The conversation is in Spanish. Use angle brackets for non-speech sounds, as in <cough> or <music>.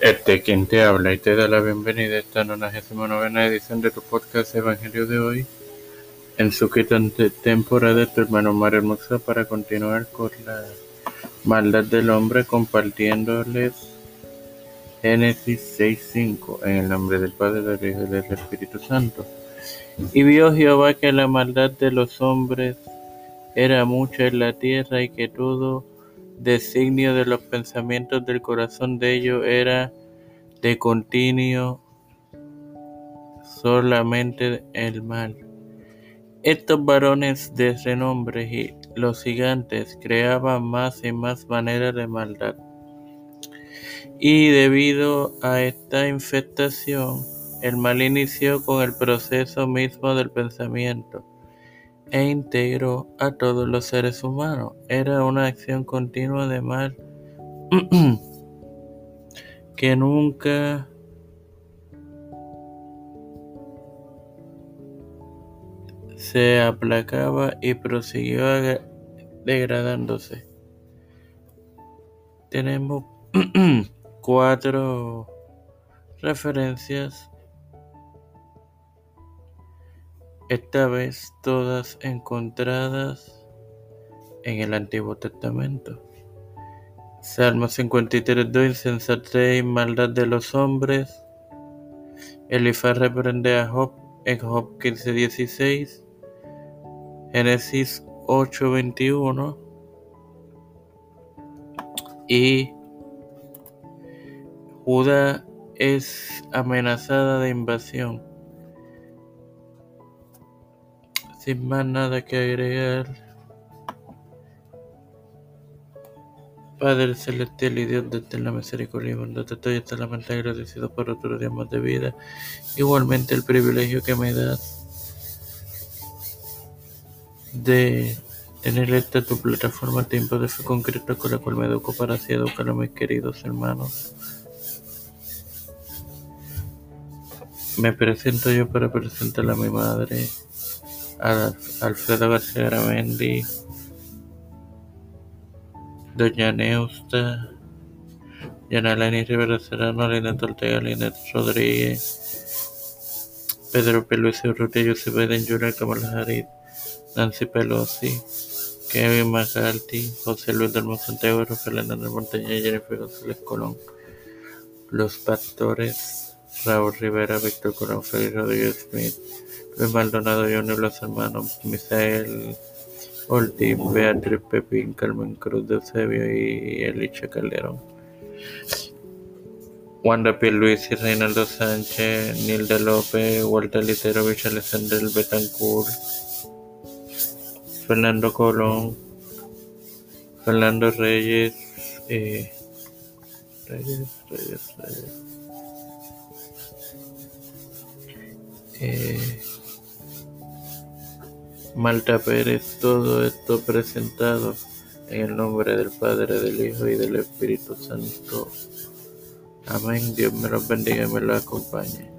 Este quien te habla y te da la bienvenida a esta 99 edición de tu podcast Evangelio de hoy, en su quinta temporada tu hermano Mario Hermosa para continuar con la maldad del hombre compartiéndoles Génesis 6.5 en el nombre del Padre, del Hijo y del Espíritu Santo. Y vio Jehová que la maldad de los hombres era mucha en la tierra y que todo designio de los pensamientos del corazón de ellos era de continuo solamente el mal. Estos varones de renombre y los gigantes creaban más y más maneras de maldad. Y debido a esta infestación, el mal inició con el proceso mismo del pensamiento e integró a todos los seres humanos. Era una acción continua de mal <clears throat> que nunca se aplacaba y prosiguió degradándose. Tenemos <clears throat> cuatro referencias esta vez todas encontradas en el Antiguo Testamento. Salmo 53, 2, insensatez y maldad de los hombres. Elifaz reprende a Job en Job 15, 16. Génesis 8, 21. Y Judá es amenazada de invasión. Sin más nada que agregar, Padre celestial y Dios de eterna misericordia y bondad, estoy eternamente agradecido por otro día más de vida. Igualmente el privilegio que me das de tener esta tu plataforma Tiempo de Fe concreto con la cual me educo para así educar a mis queridos hermanos. Me presento yo para presentar a mi madre. Alfredo García Garamendi, Doña Neusta, Yanalani Rivera Serrano, Linet Ortega, Rodríguez, Pedro Pelusi Urrutia, José Biden Jr., Kamala Harris, Nancy Pelosi, Kevin McCarthy, José Luis del Santiago, Rafael Hernández Montaña, Jennifer González Colón, Los Pastores, Raúl Rivera, Víctor Colón, Félix Rodríguez Smith, Luis Maldonado, Johnny, los hermanos Misael Ortiz, Beatriz Pepín, Carmen Cruz de Eusebio y Elicha Calderón. Wanda Luis y Reinaldo Sánchez, Nilda López, Walter Literovich, Alexander Betancourt, Fernando Colón, Fernando Reyes, eh, Reyes, Reyes, Reyes. Eh, Malta Pérez, todo esto presentado en el nombre del Padre, del Hijo y del Espíritu Santo. Amén. Dios me los bendiga y me los acompañe.